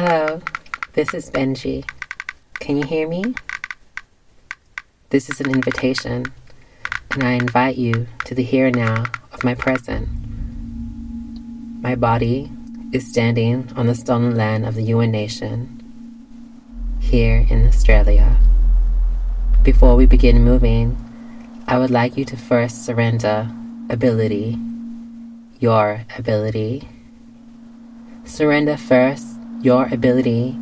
Hello, this is Benji. Can you hear me? This is an invitation, and I invite you to the here and now of my present. My body is standing on the stolen land of the Yuin Nation, here in Australia. Before we begin moving, I would like you to first surrender ability, your ability. Surrender first your ability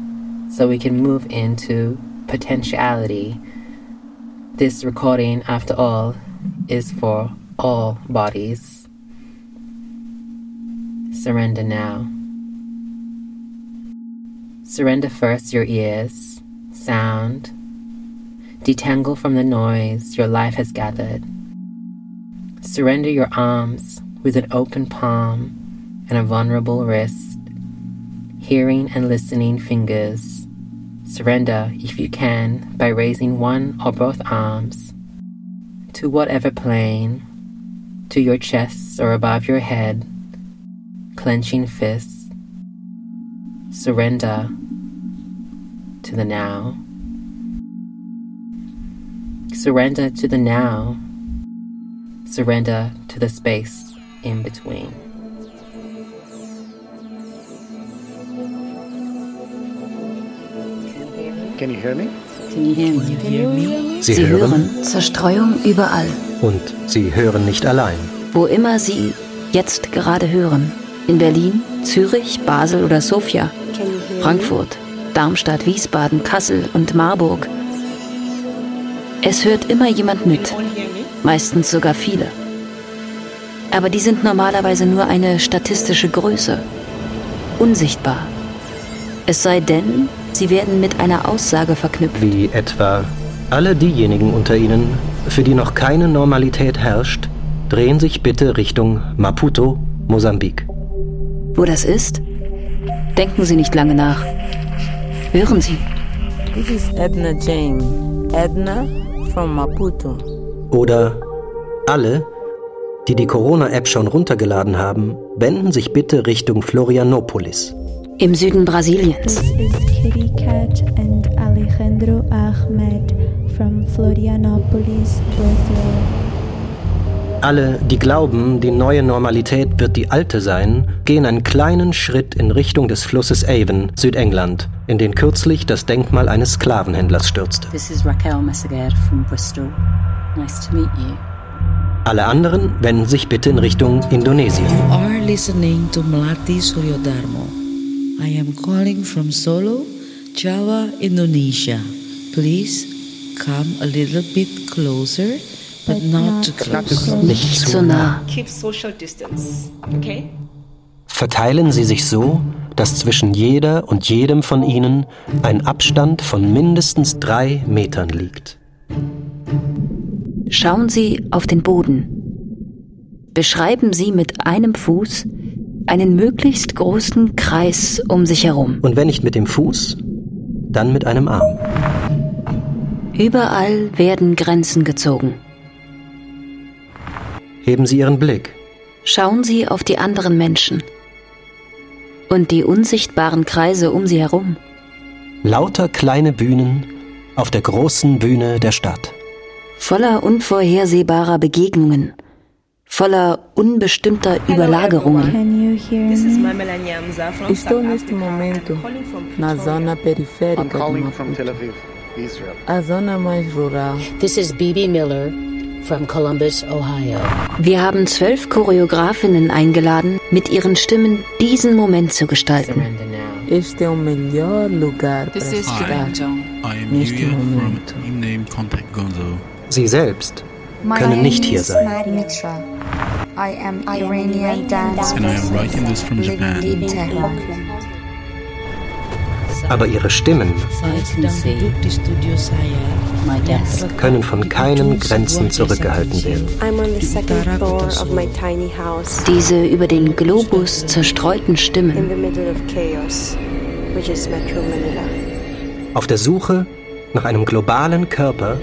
so we can move into potentiality. This recording, after all, is for all bodies. Surrender now. Surrender first your ears, sound. Detangle from the noise your life has gathered. Surrender your arms with an open palm and a vulnerable wrist hearing and listening fingers. Surrender, if you can, by raising one or both arms to whatever plane, to your chest or above your head, clenching fists. Surrender to the now. Surrender to the now. Surrender to the space in between. Can you hear me? Sie hören Zerstreuung überall. Und Sie hören nicht allein. Wo immer Sie jetzt gerade hören. In Berlin, Zürich, Basel oder Sofia. Frankfurt, Darmstadt, Wiesbaden, Kassel und Marburg. Es hört immer jemand mit. Meistens sogar viele. Aber die sind normalerweise nur eine statistische Größe. Unsichtbar. Es sei denn, Sie werden mit einer Aussage verknüpft. Wie etwa alle diejenigen unter Ihnen, für die noch keine Normalität herrscht, drehen sich bitte Richtung Maputo, Mosambik. Wo das ist? Denken Sie nicht lange nach. Hören Sie. This is Edna Jane. Edna from Maputo. Oder alle, die die Corona-App schon runtergeladen haben, wenden sich bitte Richtung Florianopolis. Im Süden Brasiliens. This is Kitty Cat and Alejandro Ahmed from Florianopolis, Brazil. Alle, die glauben, die neue Normalität wird die alte sein, gehen einen kleinen Schritt in Richtung des Flusses Avon, Südengland, in den kürzlich das Denkmal eines Sklavenhändlers stürzte. This is Raquel Messeguer from Bristol. Nice to meet you. Alle anderen wenden sich bitte in Richtung Indonesien. You are listening to Melati Suryodharmo. I am calling from Solo, Java, Indonesia. Please come a little bit closer, but, not, too close. Nicht zu nah. Keep social distance, okay? Verteilen Sie sich so, dass zwischen jeder und jedem von Ihnen ein Abstand von mindestens drei Metern liegt. Schauen Sie auf den Boden. Beschreiben Sie mit einem Fuß einen möglichst großen Kreis um sich herum. Und wenn nicht mit dem Fuß, dann mit einem Arm. Überall werden Grenzen gezogen. Heben Sie Ihren Blick. Schauen Sie auf die anderen Menschen und die unsichtbaren Kreise um sie herum. Lauter kleine Bühnen auf der großen Bühne der Stadt. Voller unvorhersehbarer Begegnungen, voller unbestimmter Überlagerungen. Can you hear This is me? Mamela Nyamza from Estou South neste Africa. momento I'm calling from na Pretoria. zona I'm periférica de calling from Maputo. Tel Aviv, Israel. A zona mais rural. This is Bebe Miller from Columbus, Ohio. Wir haben zwölf Choreografinnen eingeladen, mit ihren Stimmen diesen Moment zu gestalten. Surrender now. Este é o melhor lugar para This is estar Kiranjong. I am neste Yuya from momento. Team Name Contact Gonzo. Sie selbst My können nicht hier sein. Aber ihre Stimmen können von keinen Grenzen zurückgehalten werden. Diese über den Globus zerstreuten Stimmen. Auf der Suche nach einem globalen Körper,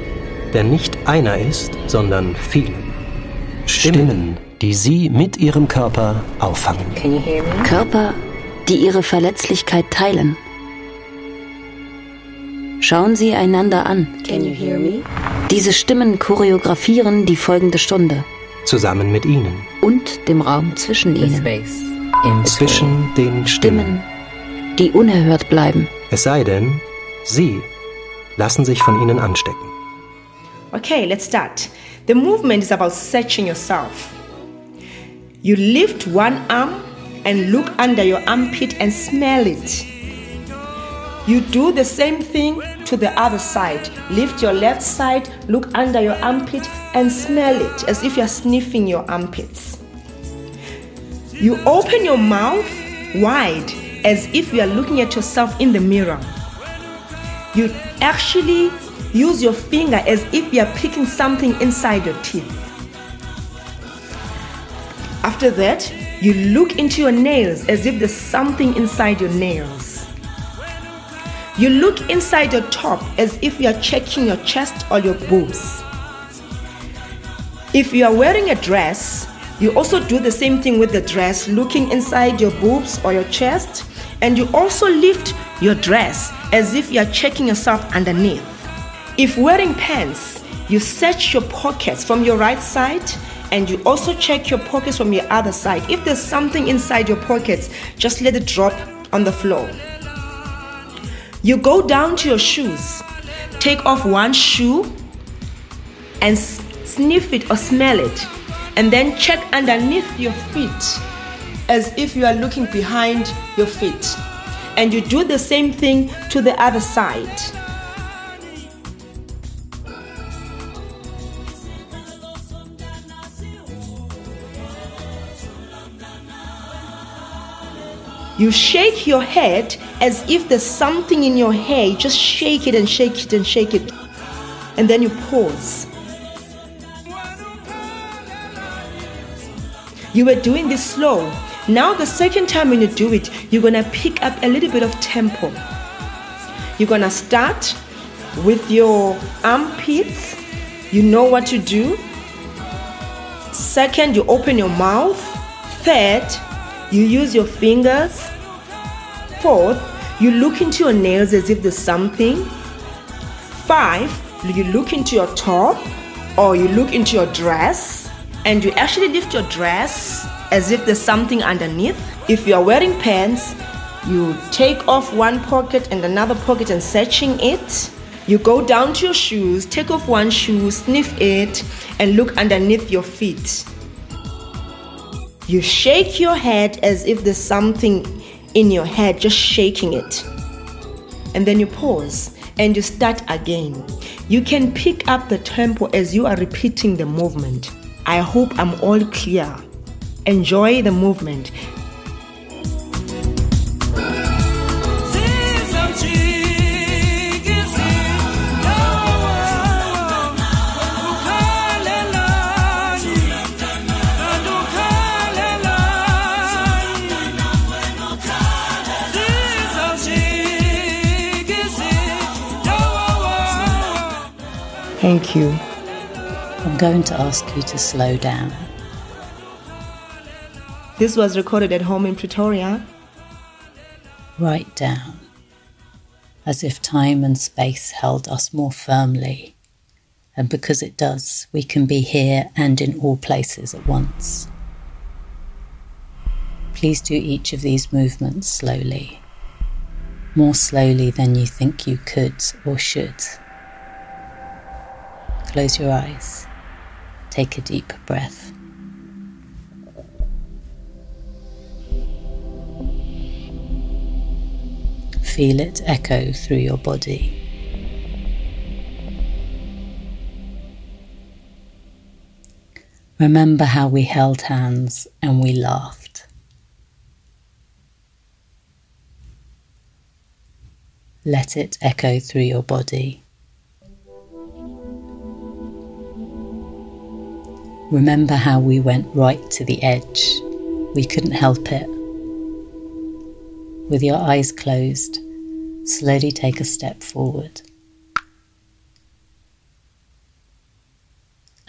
der nicht einer ist, sondern viele. Stimmen, die sie mit ihrem Körper auffangen. Körper, die ihre Verletzlichkeit teilen, Schauen Sie einander an. Can you hear me? Diese Stimmen choreografieren die folgende Stunde. Zusammen mit Ihnen. Und dem Raum zwischen ihnen. space in Zwischen den Stimmen. Stimmen, die unerhört bleiben. Es sei denn, Sie lassen sich von ihnen anstecken. Okay, let's start. The movement is about searching yourself. You lift one arm and look under your armpit and smell it. You do the same thing to the other side. Lift your left side, look under your armpit, and smell it as if you're sniffing your armpits. You open your mouth wide as if you are looking at yourself in the mirror. You actually use your finger as if you are picking something inside your teeth. After that, you look into your nails as if there's something inside your nails. You look inside your top as if you are checking your chest or your boobs. If you are wearing a dress, you also do the same thing with the dress, looking inside your boobs or your chest, and you also lift your dress as if you are checking yourself underneath. If wearing pants, you search your pockets from your right side and you also check your pockets from your other side. If there's something inside your pockets, just let it drop on the floor. You go down to your shoes, take off one shoe and sniff it or smell it, and then check underneath your feet as if you are looking behind your feet. And you do the same thing to the other side. You shake your head as if there's something in your hair. You just shake it and shake it and shake it. And then you pause. You were doing this slow. Now, the second time when you do it, you're gonna pick up a little bit of tempo. You're gonna start with your armpits. You know what to do. Second, you open your mouth. Third, you use your fingers. Fourth, you look into your nails as if there's something. Five, you look into your top or you look into your dress and you actually lift your dress as if there's something underneath. If you are wearing pants, you take off one pocket and another pocket and searching it. You go down to your shoes, take off one shoe, sniff it, and look underneath your feet. You shake your head as if there's something in your head, just shaking it. And then you pause and you start again. You can pick up the tempo as you are repeating the movement. I hope I'm all clear. Enjoy the movement. Thank you. I'm going to ask you to slow down. This was recorded at home in Pretoria. Write down, as if time and space held us more firmly. And because it does, we can be here and in all places at once. Please do each of these movements slowly, more slowly than you think you could or should. Close your eyes. Take a deep breath. Feel it echo through your body. Remember how we held hands and we laughed. Let it echo through your body. Remember how we went right to the edge. We couldn't help it. With your eyes closed, slowly take a step forward.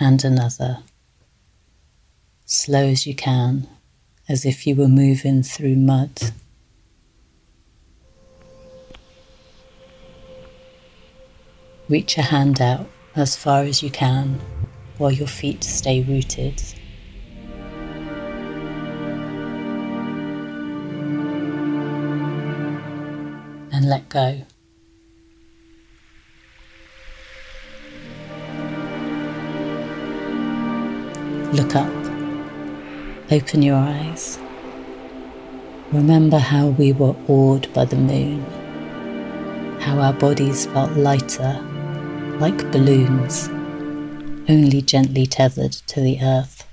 And another. Slow as you can, as if you were moving through mud. Reach a hand out as far as you can while your feet stay rooted. And let go. Look up. Open your eyes. Remember how we were awed by the moon, how our bodies felt lighter, like balloons, only gently tethered to the earth.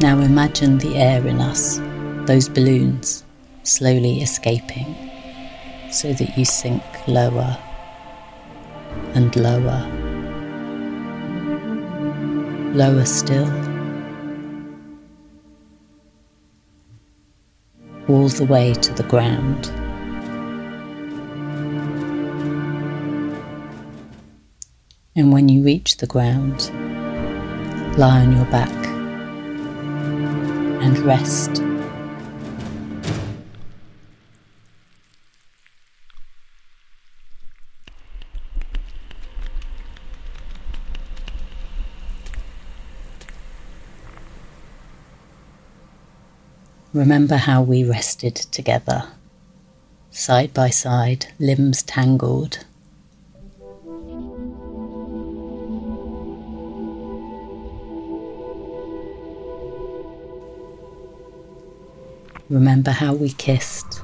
Now imagine the air in us, those balloons, slowly escaping, so that you sink lower and lower, lower still. all the way to the ground. And when you reach the ground, lie on your back and rest. Remember how we rested together, side by side, limbs tangled. Remember how we kissed.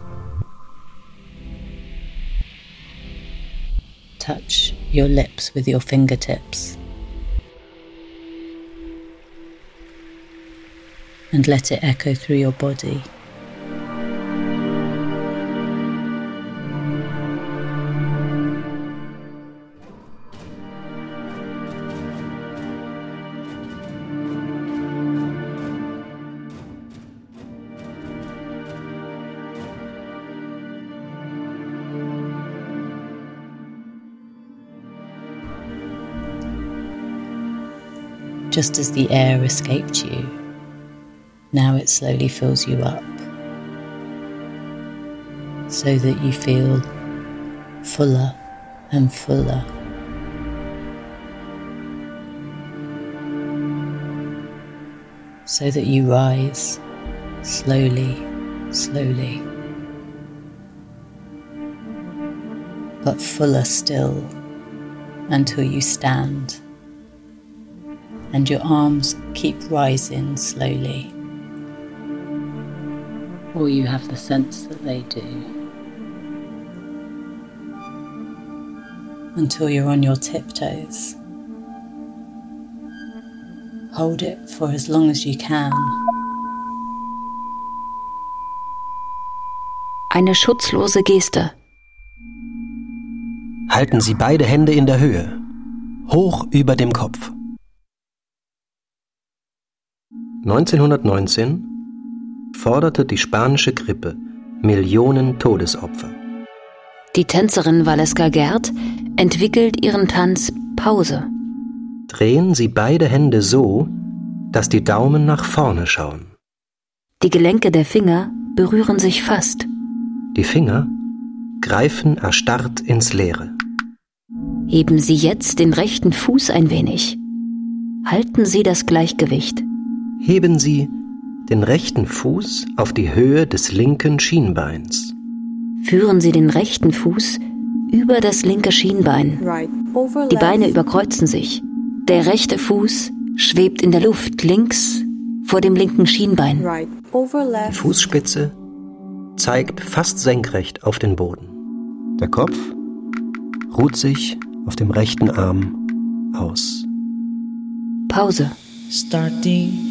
Touch your lips with your fingertips. and let it echo through your body. Just as the air escaped you, now it slowly fills you up so that you feel fuller and fuller. So that you rise slowly, slowly, but fuller still until you stand and your arms keep rising slowly or you have the sense that they do. Until you're on your tiptoes. Hold it for as long as you can. Eine schutzlose Geste. Halten Sie beide Hände in der Höhe, hoch über dem Kopf. 1919 forderte die spanische Grippe Millionen Todesopfer. Die Tänzerin Valeska Gerd entwickelt ihren Tanz Pause. Drehen Sie beide Hände so, dass die Daumen nach vorne schauen. Die Gelenke der Finger berühren sich fast. Die Finger greifen erstarrt ins Leere. Heben Sie jetzt den rechten Fuß ein wenig. Halten Sie das Gleichgewicht. Heben Sie den rechten Fuß auf die Höhe des linken Schienbeins. Führen Sie den rechten Fuß über das linke Schienbein. Die Beine überkreuzen sich. Der rechte Fuß schwebt in der Luft links vor dem linken Schienbein. Die Fußspitze zeigt fast senkrecht auf den Boden. Der Kopf ruht sich auf dem rechten Arm aus. Pause. Starting.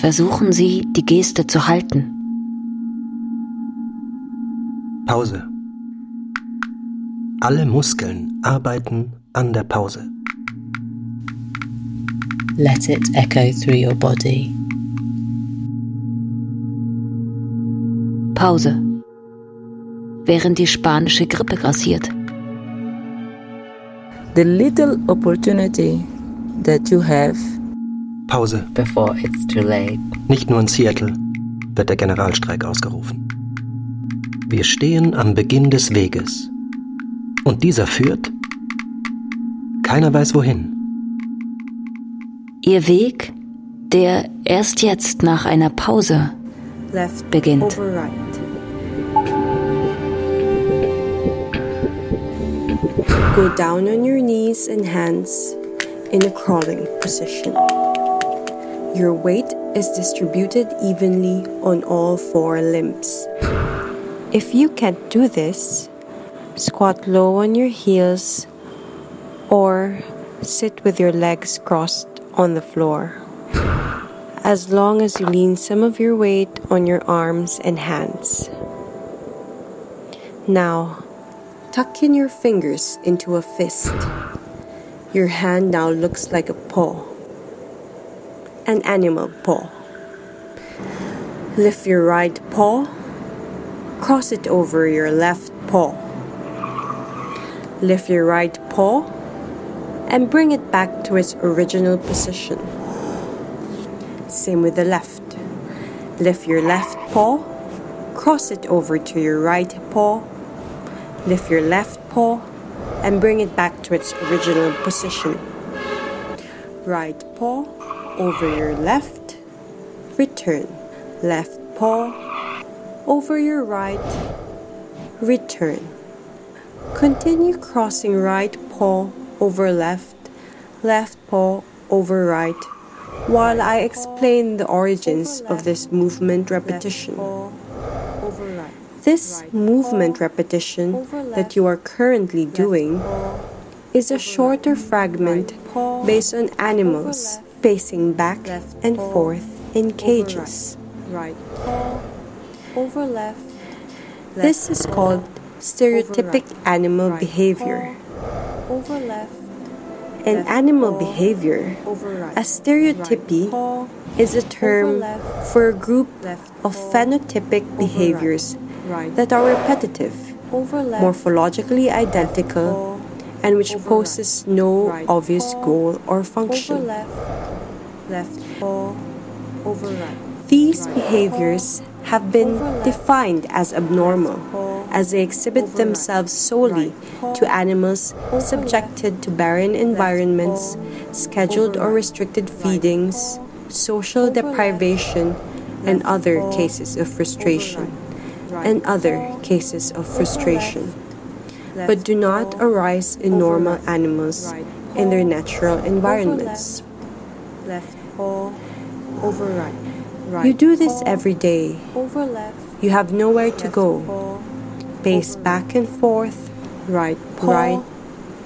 Versuchen Sie, die Geste zu halten. Pause. Alle Muskeln arbeiten an der Pause. Let it echo through your body. Pause. Während die spanische Grippe grassiert. The little opportunity that you have Pause. before it's too late. Nicht nur in Seattle wird der Generalstreik ausgerufen. Wir stehen am Beginn des Weges. Und dieser führt? Keiner weiß wohin. Ihr Weg, der erst jetzt nach einer Pause Left beginnt. right. Go down on your knees and hands in a crawling position. Your weight is distributed evenly on all four limbs. If you can't do this, squat low on your heels or sit with your legs crossed on the floor. As long as you lean some of your weight on your arms and hands. Now, tuck in your fingers into a fist. Your hand now looks like a paw, an animal paw. Lift your right paw, cross it over your left paw. Lift your right paw and bring it back to its original position. Same with the left. Lift your left paw, cross it over to your right paw. Lift your left paw and bring it back to its original position. Right paw over your left. Return. Left paw over your right. Return. Continue crossing right paw over left, left paw over right, while I explain the origins of this movement repetition. This movement repetition that you are currently doing is a shorter fragment based on animals pacing back and forth in cages. Right. Paw over left. This is called stereotypic animal behavior. Over left. An animal behavior, a stereotypy, is a term for a group of phenotypic behaviors that are repetitive, morphologically identical, and which poses no obvious goal or function. Left over right. These behaviors have been defined as abnormal, as they exhibit themselves solely to animals subjected to barren environments, scheduled or restricted feedings, social deprivation, and other cases of frustration, and other cases of frustration, but do not arise in normal animals in their natural environments. Left paw over right. You do this every day. Over left. You have nowhere to go. Pace back and forth, right, Paw right,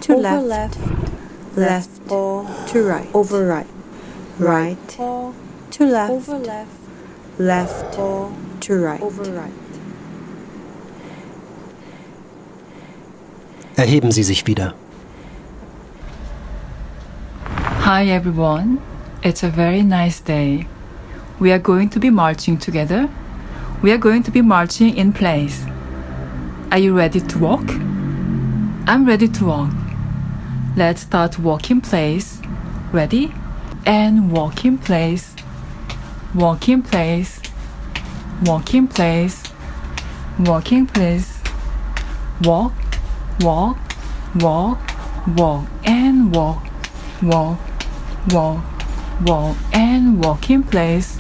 to over left, left. left, paw to right, over right, right, paw to left, over left. left, paw to right. over right. Erheben Sie sich wieder. Hi everyone, it's a very nice day. We are going to be marching together. We are going to be marching in place. Are you ready to walk? I'm ready to walk. Let's start walk in place. Ready? And walk in place. Walk in place. Walk in place. Walk in place. Walk, walk, walk, walk, and walk, walk, walk, walk, and walk in place.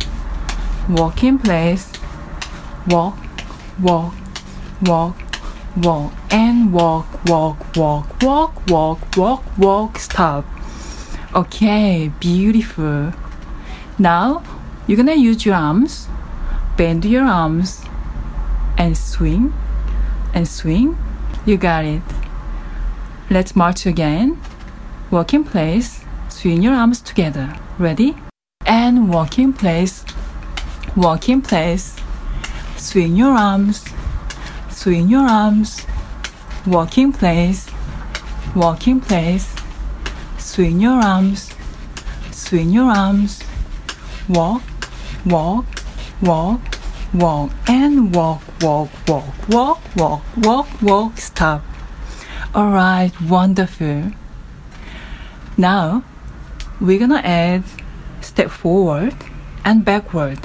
Walk in place. Walk, walk, walk, walk, and walk, walk, walk, walk, walk, walk, walk, stop. Okay, beautiful. Now you're gonna use your arms, bend your arms, and swing, and swing. You got it. Let's march again. Walk in place, swing your arms together. Ready? And walk in place, walk in place, swing your arms, swing your arms, walk in place, walk in place, swing your arms, swing your arms, walk, walk, walk, walk, and walk, walk, walk, walk, walk, walk, walk, stop. All right, wonderful. Now we're gonna add step forward and backward.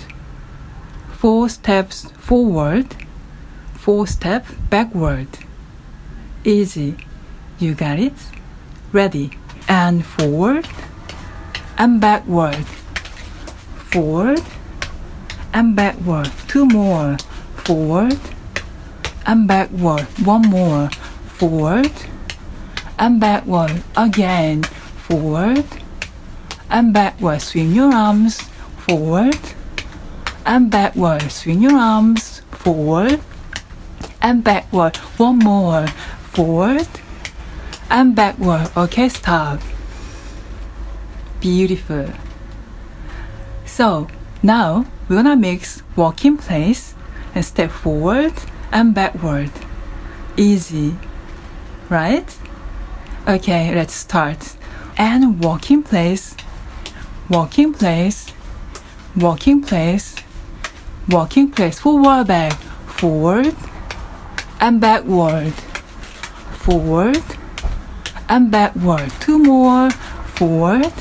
Four steps forward, four step backward. Easy. You got it? Ready. And forward and backward. Forward and backward. Two more. Forward and backward. One more. Forward and backward. Again. Forward and backward. Swing your arms forward and backward. Swing your arms forward and backward. One more. Forward and backward. Okay, stop. Beautiful. So now we're gonna mix walk in place and step forward and backward. Easy, right? Okay, let's start. And walk in place, walk in place, walking place, walking place. Forward back, forward and backward, forward and backward. Two more, forward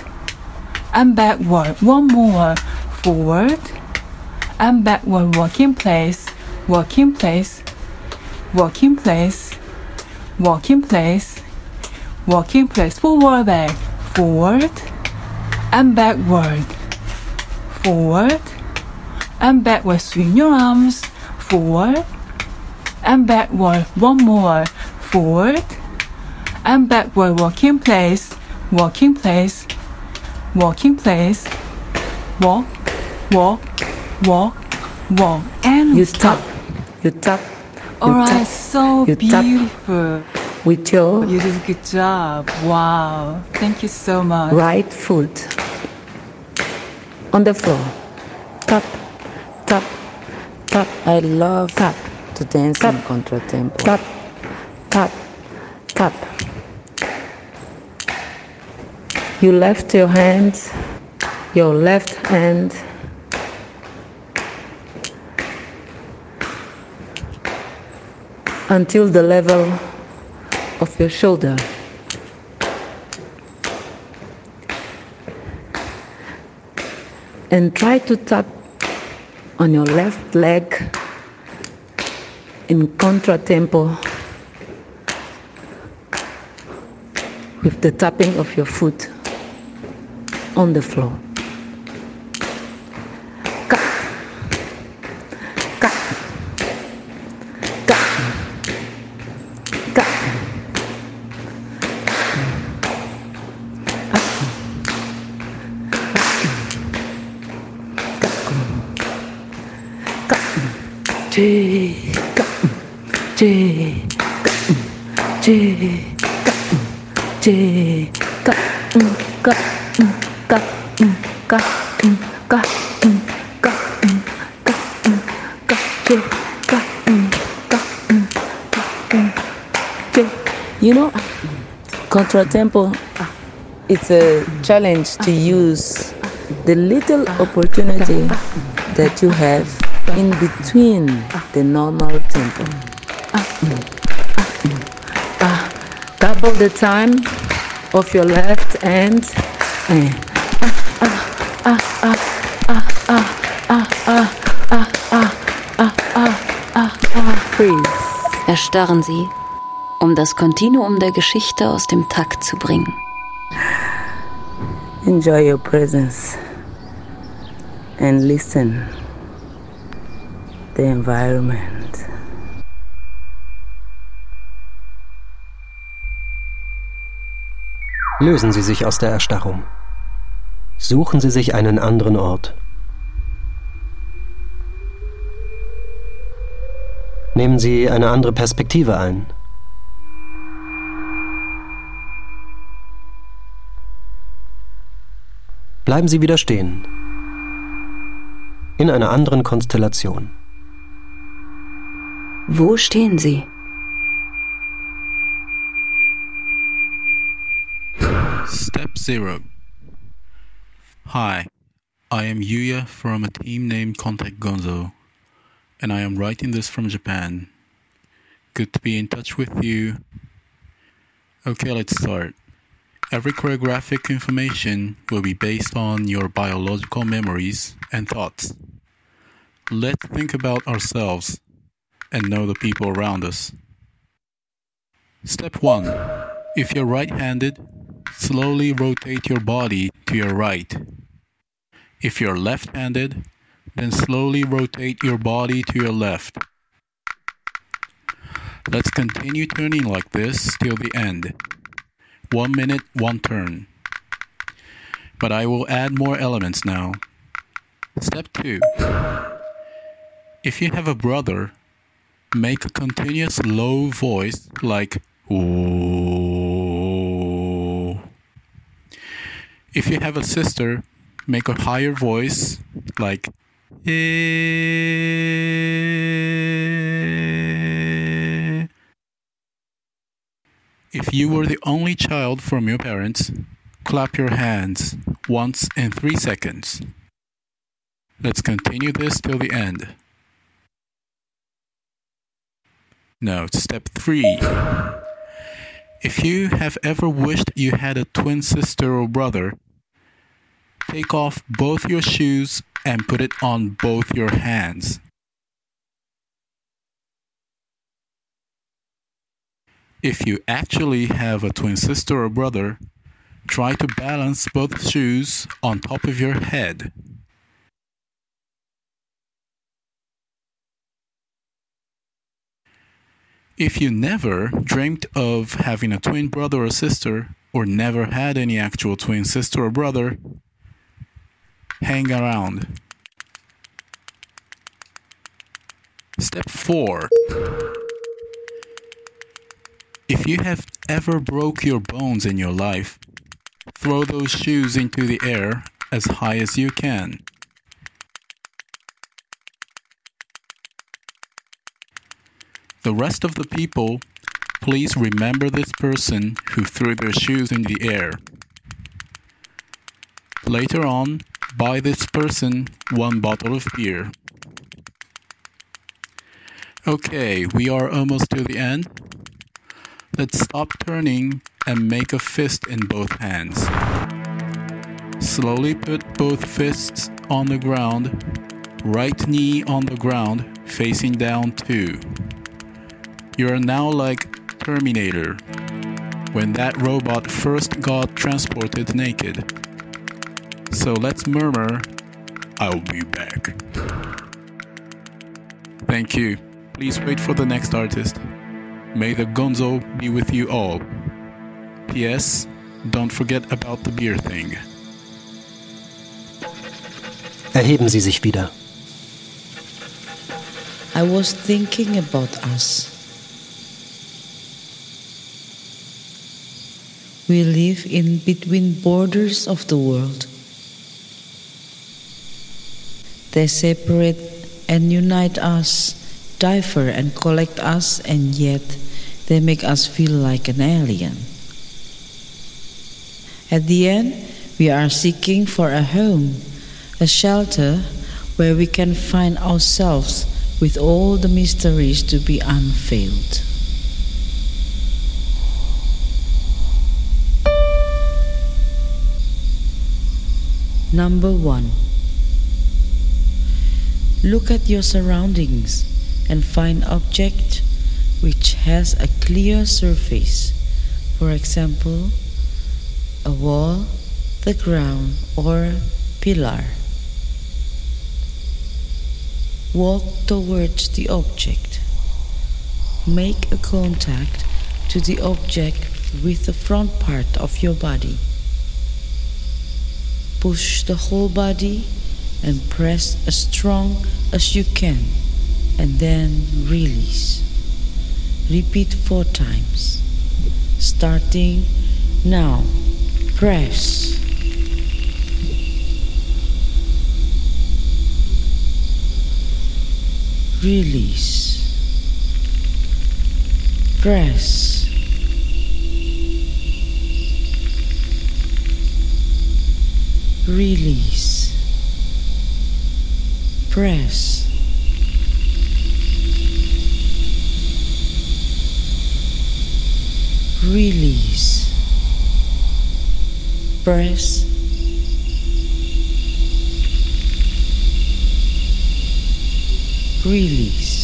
and backward. One more, forward and backward. Walk in place, walking place, walking place, walking place, walk in place. Forward back, forward and backward, forward and backward. Swing your arms, forward and backward. One more, forward and backward. Walk in place, walk in place, walk in place, walk, walk, walk, walk, and You stop. You tap. All you right, so you tap beautiful. With your You did a good job. Wow. Thank you so much. right foot on the floor. Tap, tap, tap. I love tap to dance tap, in contratempo. Tap, tap, tap. You left your hands, your left hand. Until the level of your shoulder. and try to tap on your left leg in contratempo with the tapping of your foot on the floor. Ultra Tempo, it's a challenge to use the little opportunity that you have in between the normal tempo. Double the time of your left hand. Freeze. Eh. Erstarren Sie um das Kontinuum der Geschichte aus dem Takt zu bringen. Enjoy your presence and listen the environment. Lösen Sie sich aus der Erstarrung. Suchen Sie sich einen anderen Ort. Nehmen Sie eine andere Perspektive ein. Bleiben Sie wieder stehen. In einer anderen Konstellation. Wo stehen Sie? Step 0. Hi, I am Yuya from a team named Contact Gonzo, and I am writing this from Japan. Good to be in touch with you. Okay, let's start. Every choreographic information will be based on your biological memories and thoughts. Let's think about ourselves. and know the people around us. Step 1. If you're right handed, slowly rotate your body to your right. If you're left handed, then slowly rotate your body to your left. Let's continue turning like this till the end. One minute, one turn. But I will add more elements now. Step 2. If you have a brother, make a continuous low voice like Ooh. If you have a sister, make a higher voice like eh. If you were the only child from your parents, clap your hands once in three seconds. Let's continue this till the end. Now, step three. If you have ever wished you had a twin sister or brother, take off both your shoes and put it on both your hands. If you actually have a twin sister or brother, try to balance both shoes on top of your head. If you never dreamt of having a twin brother or sister, or never had any actual twin sister or brother, hang around. Step 4. If you have ever broke your bones in your life, throw those shoes into the air as high as you can. The rest of the people, please remember this person who threw their shoes in the air. Later on, buy this person one bottle of beer. Okay, we are almost to the end. Let's stop turning and make a fist in both hands. Slowly put both fists on the ground, right knee on the ground, facing down too. You are now like Terminator, when that robot first got transported naked. So let's murmur, I'll be back. Thank you. Please wait for the next artist. May the gonzo be with you all. P.S. Don't forget about the beer thing. Erheben Sie sich wieder. I was thinking about us. We live in between borders of the world. They separate and unite us, differ and collect us, and yet they make us feel like an alien. At the end, we are seeking for a home, a shelter where we can find ourselves with all the mysteries to be unveiled. Number one. Look at your surroundings and find object which has a clear surface. For example, a wall, the ground, or pillar. Walk towards the object. Make a contact to the object with the front part of your body. Push the whole body and press as strong as you can and then release. Repeat four times. Starting now. Press. Release. Press. Release. Press. release. Press. Release.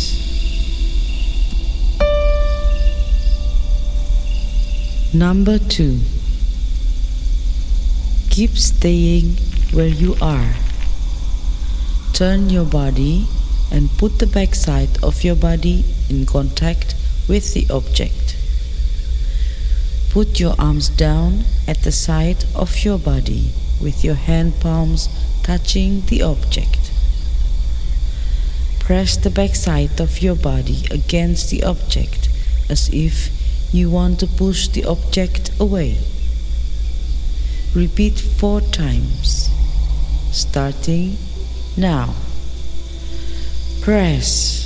Number two. Keep staying where you are. Turn your body and put the backside of your body in contact with the object. Put your arms down at the side of your body with your hand palms touching the object. Press the backside of your body against the object as if you want to push the object away. Repeat four times, starting now. Press.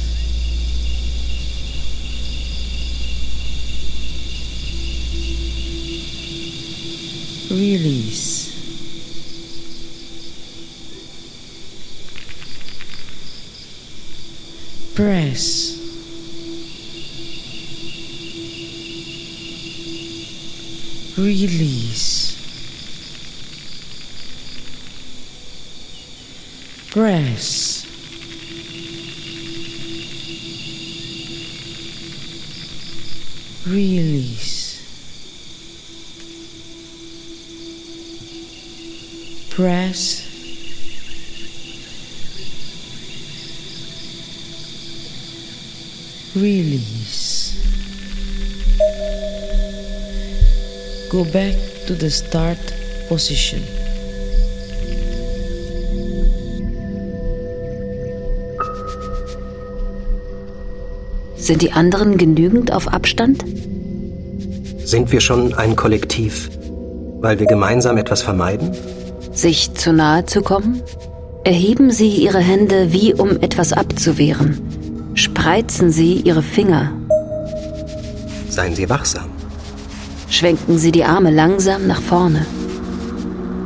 Release. Press. Release. Press. Release. Go back to the start position. Sind die anderen genügend auf Abstand? Sind wir schon ein Kollektiv, weil wir gemeinsam etwas vermeiden? Sich zu nahe zu kommen? Erheben Sie Ihre Hände wie um etwas abzuwehren. Spreizen Sie Ihre Finger. Seien Sie wachsam. Schwenken Sie die Arme langsam nach vorne.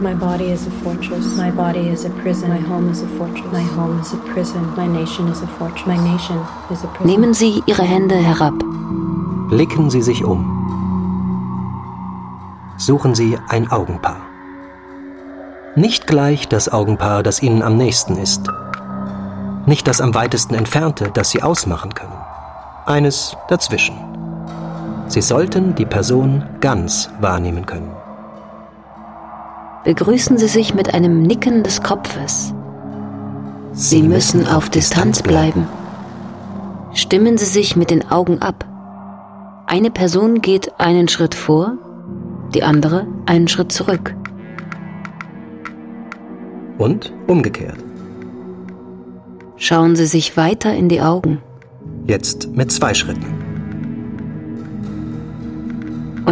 My body is a fortress. My body is a prison. My home is a fortress. My home is a prison. My nation is a fortress. My nation is a prison. Nehmen Sie Ihre Hände herab. Blicken Sie sich um. Suchen Sie ein Augenpaar. Nicht gleich das Augenpaar, das Ihnen am nächsten ist. Nicht das am weitesten entfernte, das Sie ausmachen können. Eines dazwischen. Sie sollten die Person ganz wahrnehmen können. Begrüßen Sie sich mit einem Nicken des Kopfes. Sie müssen auf Distanz bleiben. Stimmen Sie sich mit den Augen ab. Eine Person geht einen Schritt vor, die andere einen Schritt zurück. Und umgekehrt. Schauen Sie sich weiter in die Augen. Jetzt mit zwei Schritten.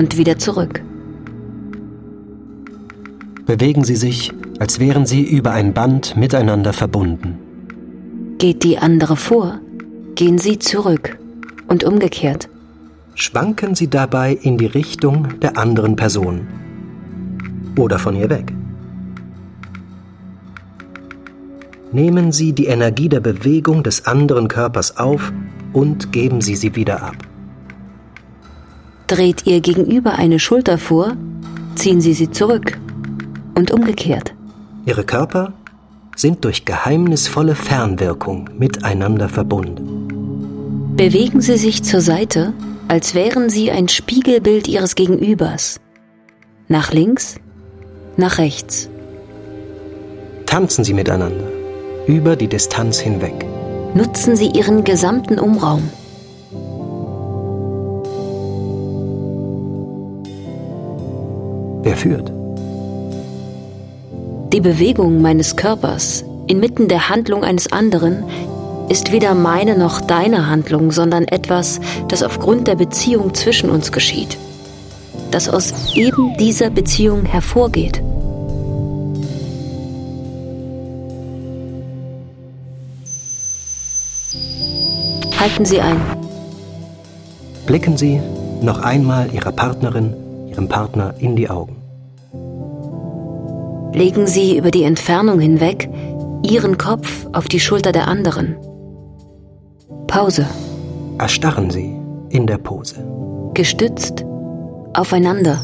Und wieder zurück. Bewegen Sie sich, als wären Sie über ein Band miteinander verbunden. Geht die andere vor, gehen Sie zurück und umgekehrt. Schwanken Sie dabei in die Richtung der anderen Person oder von ihr weg. Nehmen Sie die Energie der Bewegung des anderen Körpers auf und geben Sie sie wieder ab. Dreht Ihr Gegenüber eine Schulter vor, ziehen Sie sie zurück und umgekehrt. Ihre Körper sind durch geheimnisvolle Fernwirkung miteinander verbunden. Bewegen Sie sich zur Seite, als wären Sie ein Spiegelbild Ihres Gegenübers. Nach links, nach rechts. Tanzen Sie miteinander über die Distanz hinweg. Nutzen Sie Ihren gesamten Umraum. Wer führt? Die Bewegung meines Körpers inmitten der Handlung eines anderen ist weder meine noch deine Handlung, sondern etwas, das aufgrund der Beziehung zwischen uns geschieht, das aus eben dieser Beziehung hervorgeht. Halten Sie ein. Blicken Sie noch einmal Ihrer Partnerin, Ihrem Partner in die Augen. Legen Sie über die Entfernung hinweg Ihren Kopf auf die Schulter der anderen. Pause. Erstarren Sie in der Pose. Gestützt aufeinander.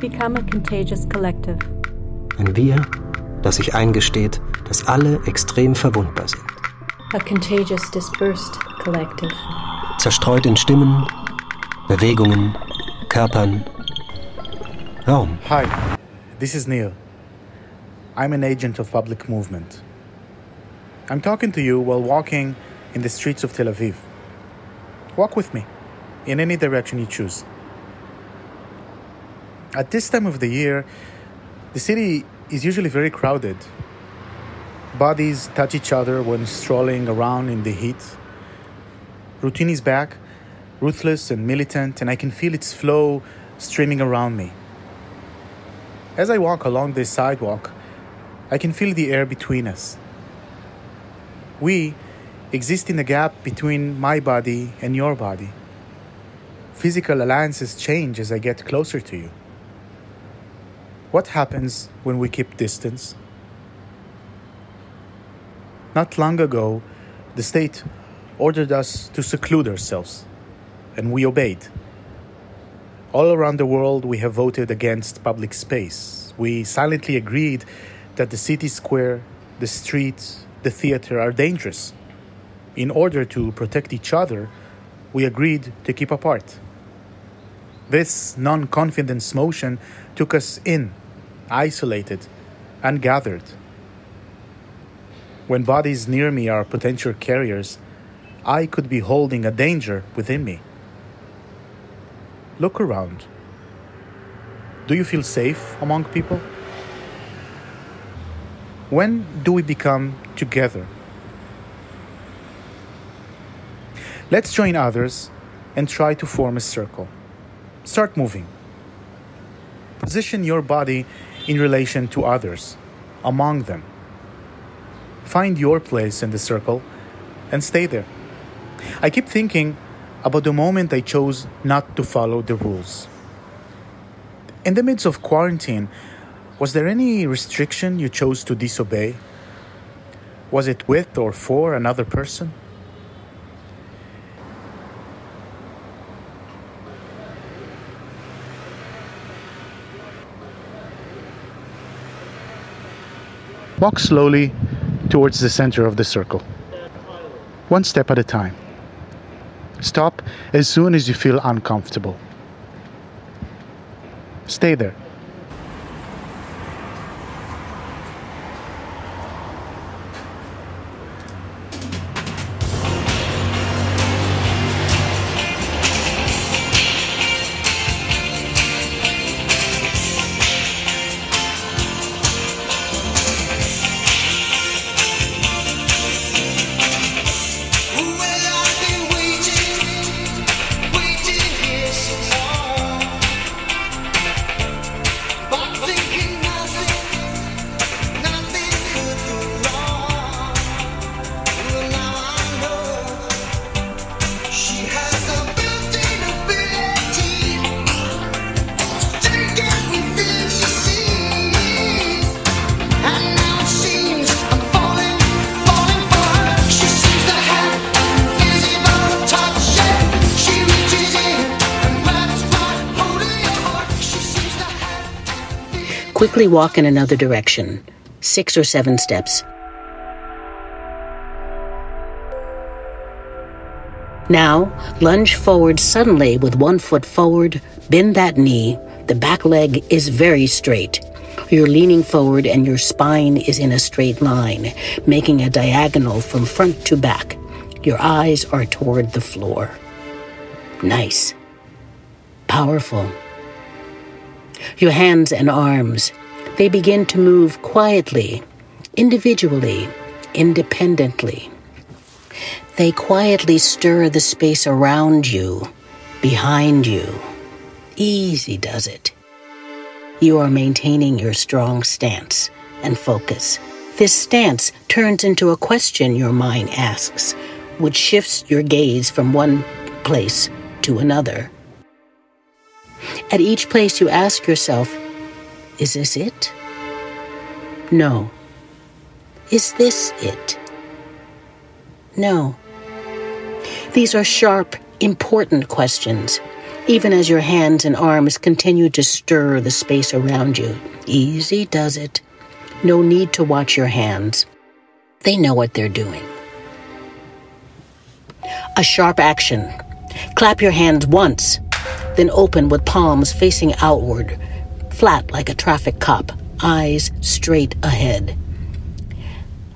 Become a contagious collective. Ein Wir, das sich eingesteht, dass alle extrem verwundbar sind. A contagious dispersed collective. Zerstreut in Stimmen, Bewegungen, Körpern, Raum. Hi, this is Neil. I'm an agent of public movement. I'm talking to you while walking in the streets of Tel Aviv. Walk with me in any direction you choose. At this time of the year, the city is usually very crowded. Bodies touch each other when strolling around in the heat. Routine is back, ruthless and militant, and I can feel its flow streaming around me. As I walk along this sidewalk, I can feel the air between us. We exist in a gap between my body and your body. Physical alliances change as I get closer to you. What happens when we keep distance? Not long ago, the state ordered us to seclude ourselves, and we obeyed. All around the world, we have voted against public space. We silently agreed that the city square, the street, the theater are dangerous. In order to protect each other, we agreed to keep apart. This non confidence motion took us in, isolated, ungathered. When bodies near me are potential carriers, I could be holding a danger within me. Look around. Do you feel safe among people? When do we become together? Let's join others and try to form a circle. Start moving. Position your body in relation to others, among them. Find your place in the circle and stay there. I keep thinking about the moment I chose not to follow the rules. In the midst of quarantine, was there any restriction you chose to disobey? Was it with or for another person? Walk slowly towards the center of the circle, one step at a time. Stop as soon as you feel uncomfortable. Stay there. Quickly walk in another direction, six or seven steps. Now, lunge forward suddenly with one foot forward, bend that knee. The back leg is very straight. You're leaning forward and your spine is in a straight line, making a diagonal from front to back. Your eyes are toward the floor. Nice. Powerful. Your hands and arms, they begin to move quietly, individually, independently. They quietly stir the space around you, behind you. Easy does it. You are maintaining your strong stance and focus. This stance turns into a question your mind asks, which shifts your gaze from one place to another. At each place you ask yourself, is this it? No. Is this it? No. These are sharp, important questions, even as your hands and arms continue to stir the space around you. Easy does it. No need to watch your hands. They know what they're doing. A sharp action. Clap your hands once, then open with palms facing outward, flat like a traffic cop, eyes straight ahead.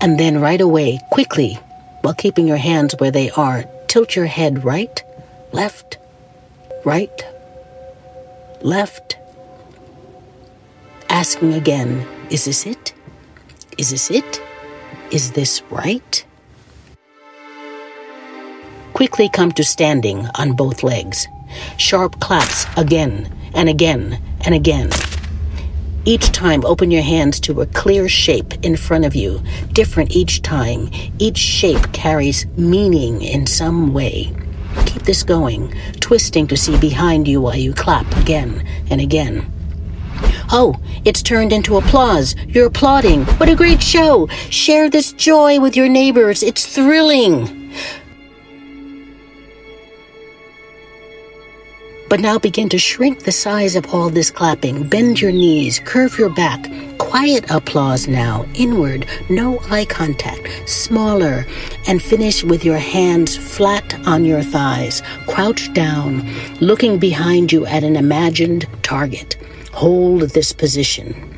And then right away, quickly, while keeping your hands where they are, tilt your head right, left, right, left. Asking again, is this it? Is this it? Is this right? Quickly come to standing on both legs. Sharp claps again and again and again. Each time, open your hands to a clear shape in front of you, different each time. Each shape carries meaning in some way. Keep this going, twisting to see behind you while you clap again and again. Oh, it's turned into applause. You're applauding. What a great show! Share this joy with your neighbors. It's thrilling. But now begin to shrink the size of all this clapping. Bend your knees, curve your back. Quiet applause now, inward, no eye contact, smaller, and finish with your hands flat on your thighs, crouched down, looking behind you at an imagined target. Hold this position.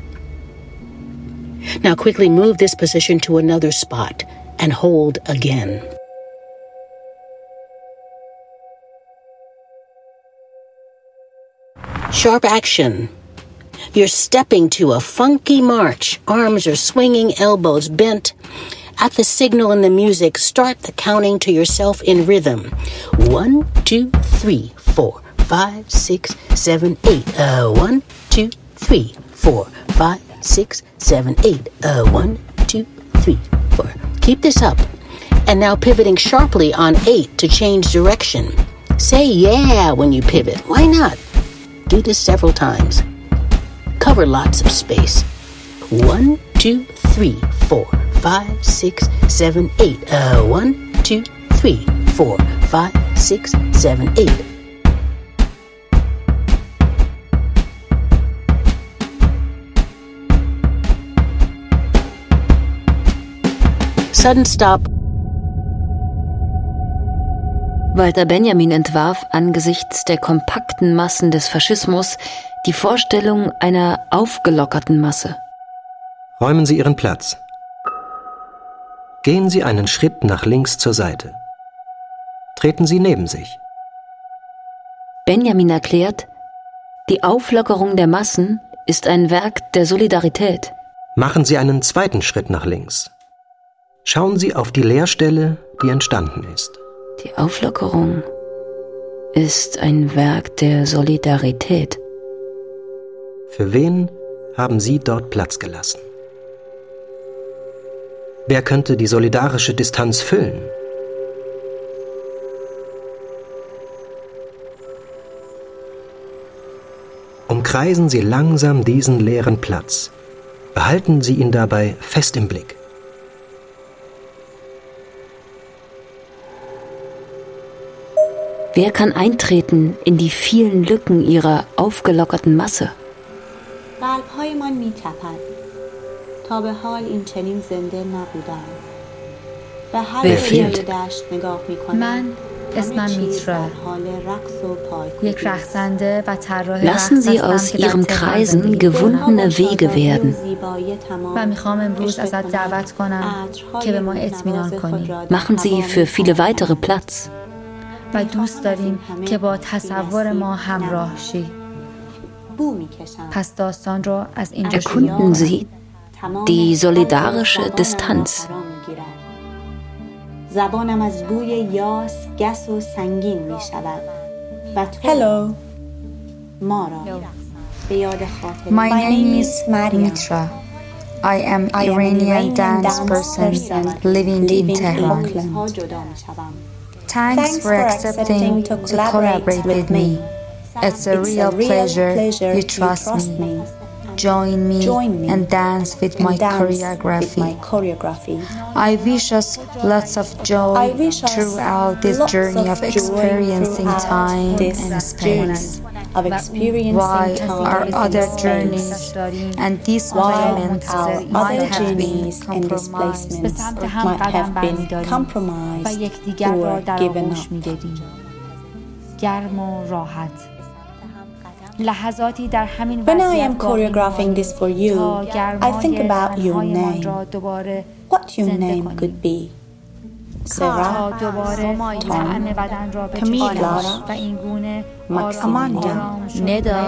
Now quickly move this position to another spot and hold again. Sharp action. You're stepping to a funky march. Arms are swinging, elbows bent. At the signal in the music, start the counting to yourself in rhythm. One, two, three, four, five, six, seven, eight. Uh, one, two, three, four, five, six, seven, eight. Uh, one, two, three, four. Keep this up. And now pivoting sharply on eight to change direction. Say yeah when you pivot. Why not? Do this several times. Cover lots of space. One, two, three, four, five, six, seven, eight. Uh, one, two, three, four, five, six, seven, eight. Sudden stop. Walter Benjamin entwarf angesichts der kompakten Massen des Faschismus die Vorstellung einer aufgelockerten Masse. Räumen Sie Ihren Platz. Gehen Sie einen Schritt nach links zur Seite. Treten Sie neben sich. Benjamin erklärt, die Auflockerung der Massen ist ein Werk der Solidarität. Machen Sie einen zweiten Schritt nach links. Schauen Sie auf die Leerstelle, die entstanden ist. Die Auflockerung ist ein Werk der Solidarität. Für wen haben Sie dort Platz gelassen? Wer könnte die solidarische Distanz füllen? Umkreisen Sie langsam diesen leeren Platz. Behalten Sie ihn dabei fest im Blick. Wer kann eintreten in die vielen Lücken ihrer aufgelockerten Masse? قلبهایمان میتپد تا به حال این چنین زنده نبودم به هر Wer fehlt? روی دشت نگاه میکنم من اسمم میترا حال رقص و پایکوبی یک رقصنده و طراح Lassen رقص Sie هستم aus که در Ihrem تهران Kreisen زندگی gewundene Wege werden. و میخوام امروز ازت دعوت کنم که به ما اطمینان کنی Machen Sie für viele weitere Platz. و دوست داریم که با تصور ما همراه شی. بو می‌کشم. پس داستان رو از اینجا شروع Sie die solidarische Distanz. زبانم از بوی یاس گس و سنگین می شود و تو Hello. ما را به یاد خاطر My name is Mitra. I am Iranian dance person living in Tehran. ها جدا می شوم Thanks for accepting to collaborate with me. It's a real pleasure you trust me. Join me and dance with my choreography. I wish us lots of joy throughout this journey of experiencing time and space of experiencing our other journeys and these violence our other journeys and displacements might have been compromised or given up. When I am choreographing this for you, I think about your name, what your name could be. Sarah, Tom, Camila, Amanda, Neda,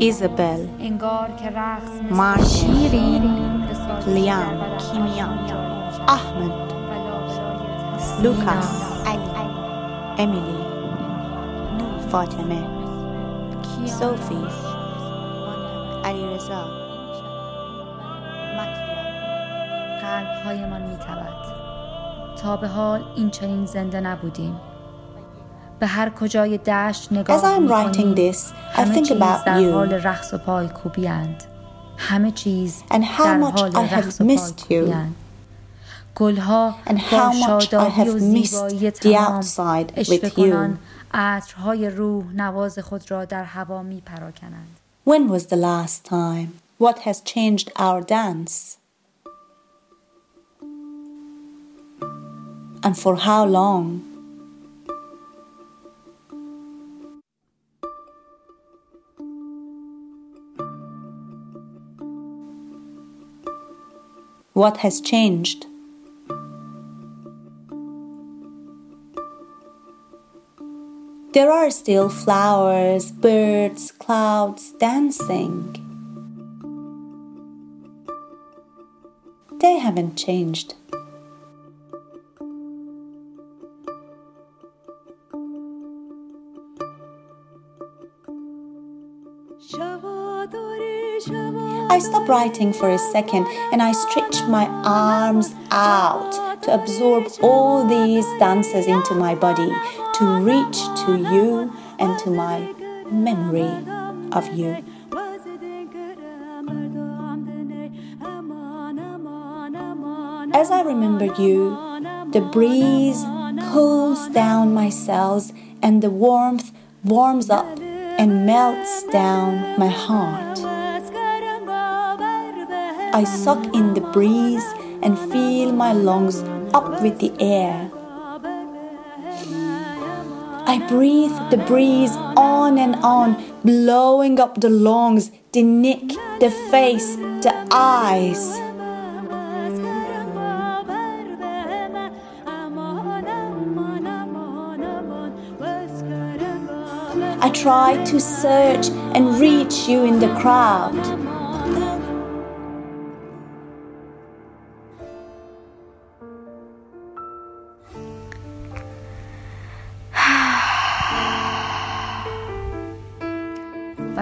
Isabel, Martin, Liam, Ahmed, Lucas, Emily, Fatima. Sophie علیرضا قلبهایمان میتبد تا به حال این چنین زنده نبودیم به هر کجای دشت نگاه می‌کنیم همه چیز در حال رقص و پای کوبیند همه چیز در حال رقص و پای کوبیند گلها با شادابی و زیبایی تمام اشوه کنان عطرهای روح نواز خود را در هوا می پراکنند. When was the last time? What has changed our dance? And for how long? What has changed? There are still flowers, birds, clouds dancing. They haven't changed. I stop writing for a second and I stretch my arms out to absorb all these dances into my body, to reach to you and to my memory of you. As I remember you, the breeze cools down my cells and the warmth warms up and melts down my heart. I suck in the breeze and feel my lungs up with the air. I breathe the breeze on and on, blowing up the lungs, the neck, the face, the eyes. I try to search and reach you in the crowd.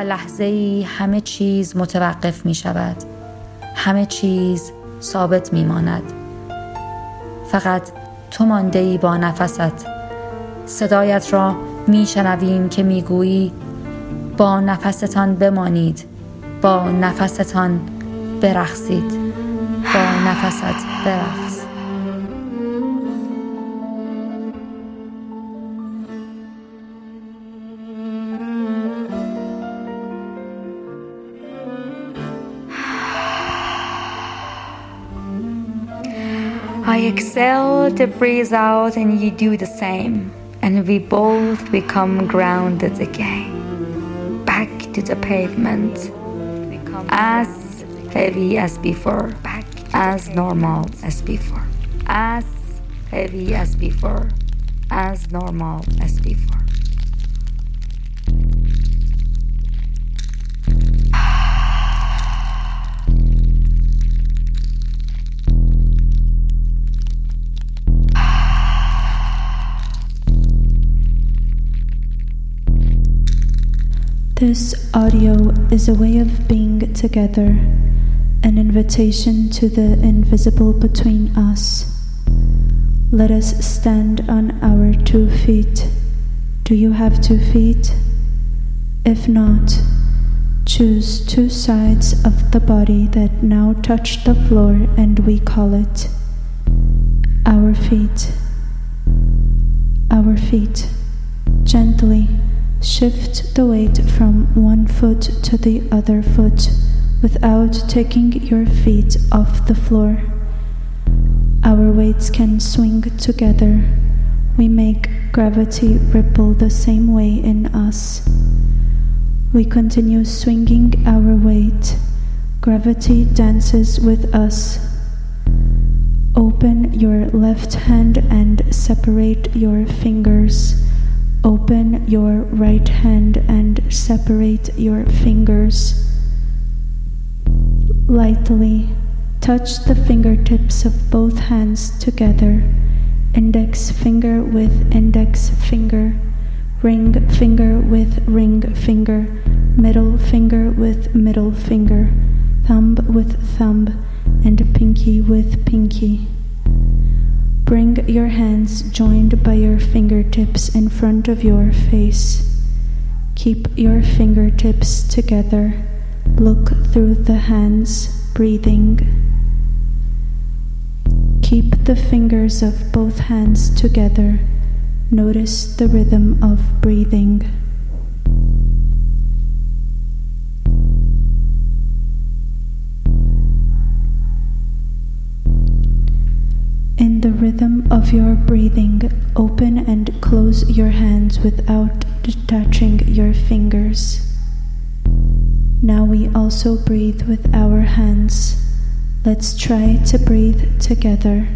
لحظه ای همه چیز متوقف می شود همه چیز ثابت می ماند فقط تو مانده ای با نفست. صدایت را می شنویم که می گویی با نفستان بمانید. با نفستان برخصید با نفست برخص I exhale the breeze out and you do the same. And we both become grounded again. Back to the pavement. As heavy as before. Back as normal as before. As heavy as before. As normal as before. This audio is a way of being together, an invitation to the invisible between us. Let us stand on our two feet. Do you have two feet? If not, choose two sides of the body that now touch the floor and we call it our feet. Our feet. Gently Shift the weight from one foot to the other foot without taking your feet off the floor. Our weights can swing together. We make gravity ripple the same way in us. We continue swinging our weight. Gravity dances with us. Open your left hand and separate your fingers. Open your right hand and separate your fingers. Lightly. Touch the fingertips of both hands together, index finger with index finger, ring finger with ring finger, middle finger with middle finger, thumb with thumb, and pinky with pinky. Bring your hands joined by your fingertips in front of your face. Keep your fingertips together. Look through the hands, breathing. Keep the fingers of both hands together. Notice the rhythm of breathing. Of your breathing, open and close your hands without detaching your fingers. Now we also breathe with our hands. Let's try to breathe together.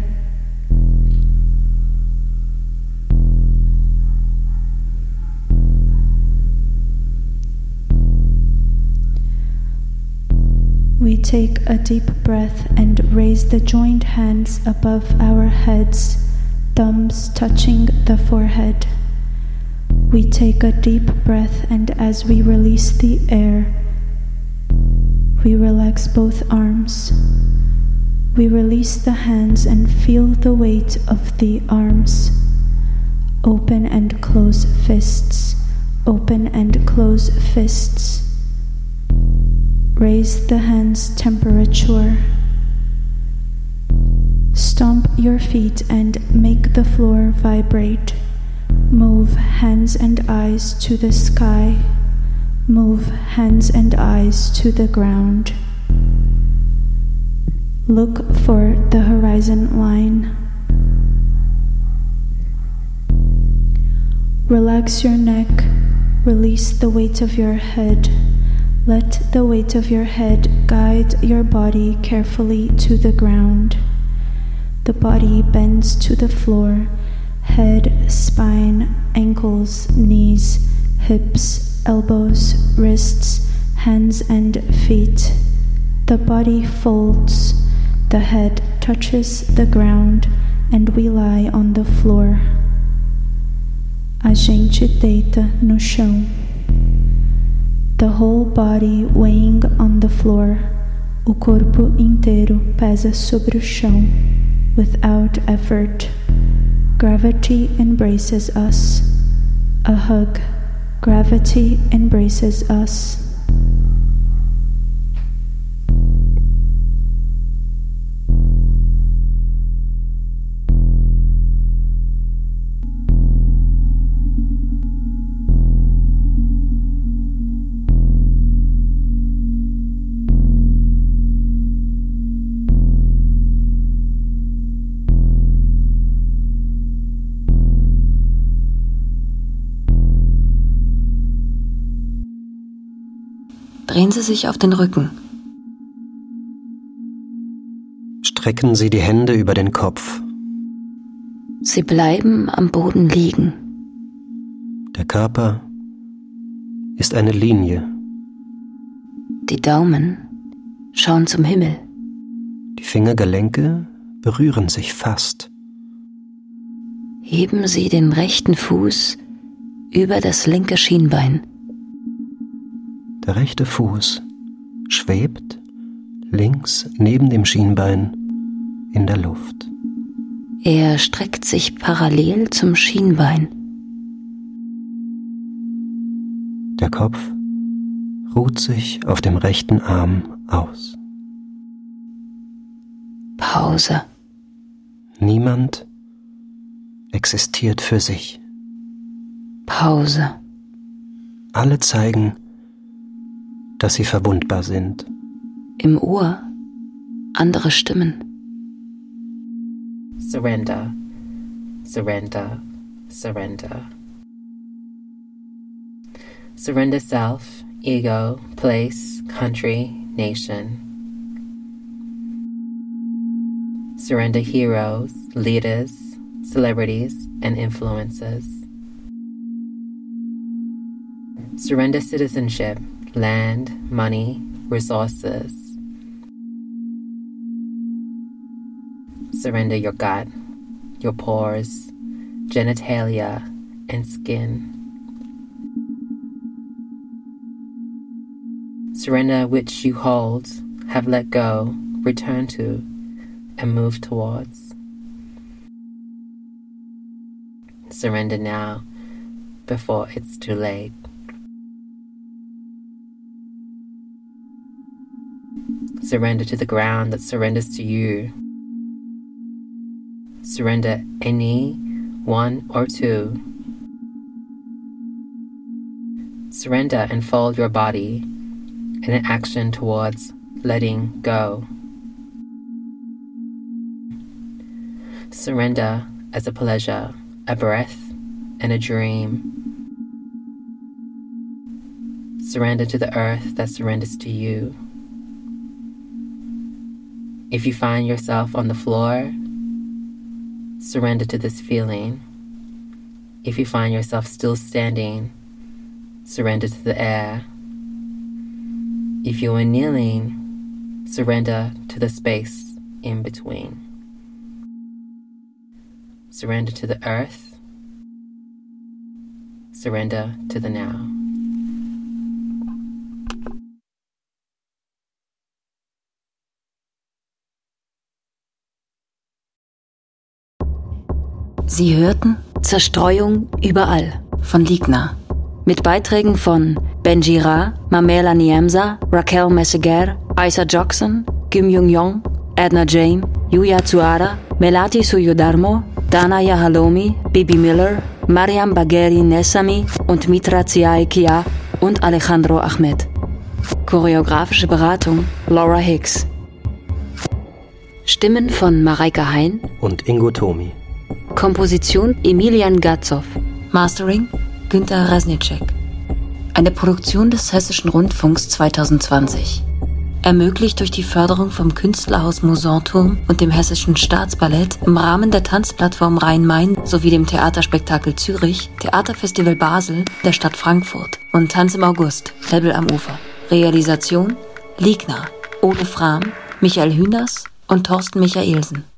We take a deep breath and raise the joined hands above our heads, thumbs touching the forehead. We take a deep breath, and as we release the air, we relax both arms. We release the hands and feel the weight of the arms. Open and close fists. Open and close fists. Raise the hands temperature. Stomp your feet and make the floor vibrate. Move hands and eyes to the sky. Move hands and eyes to the ground. Look for the horizon line. Relax your neck. Release the weight of your head. Let the weight of your head guide your body carefully to the ground. The body bends to the floor head, spine, ankles, knees, hips, elbows, wrists, hands, and feet. The body folds, the head touches the ground, and we lie on the floor. A gente deita no chão. The whole body weighing on the floor, o corpo inteiro pesa sobre o chão, without effort. Gravity embraces us. A hug. Gravity embraces us. Drehen Sie sich auf den Rücken. Strecken Sie die Hände über den Kopf. Sie bleiben am Boden liegen. Der Körper ist eine Linie. Die Daumen schauen zum Himmel. Die Fingergelenke berühren sich fast. Heben Sie den rechten Fuß über das linke Schienbein. Der rechte Fuß schwebt links neben dem Schienbein in der Luft. Er streckt sich parallel zum Schienbein. Der Kopf ruht sich auf dem rechten Arm aus. Pause. Niemand existiert für sich. Pause. Alle zeigen, dass sie verwundbar sind. Im Ohr andere Stimmen. Surrender, surrender, surrender. Surrender self, ego, place, country, nation. Surrender heroes, leaders, celebrities, and influences. Surrender citizenship, land, money, resources. Surrender your gut, your pores, genitalia, and skin. Surrender which you hold, have let go, return to, and move towards. Surrender now before it's too late. Surrender to the ground that surrenders to you. Surrender any, one, or two. Surrender and fold your body in an action towards letting go. Surrender as a pleasure, a breath, and a dream. Surrender to the earth that surrenders to you. If you find yourself on the floor, surrender to this feeling. If you find yourself still standing, surrender to the air. If you are kneeling, surrender to the space in between. Surrender to the earth. Surrender to the now. Sie hörten Zerstreuung überall von Ligna. Mit Beiträgen von Benji Ra, Mamela Niemsa, Raquel Messeguer, Isa Jackson, Kim Jung-yong, Edna James, Yuya Tsuara, Melati Suyodarmo, Dana Yahalomi, Bibi Miller, Mariam Bagheri Nessami und Mitra Ziaikia und Alejandro Ahmed. Choreografische Beratung Laura Hicks. Stimmen von Mareike Hein und Ingo Tomi. Komposition Emilian Gatzow. Mastering Günter Rasnicek. Eine Produktion des Hessischen Rundfunks 2020. Ermöglicht durch die Förderung vom Künstlerhaus Mosanturm und dem Hessischen Staatsballett im Rahmen der Tanzplattform Rhein-Main sowie dem Theaterspektakel Zürich, Theaterfestival Basel, der Stadt Frankfurt und Tanz im August, Level am Ufer. Realisation Liegner, Ole Frahm, Michael Hühners und Thorsten Michaelsen.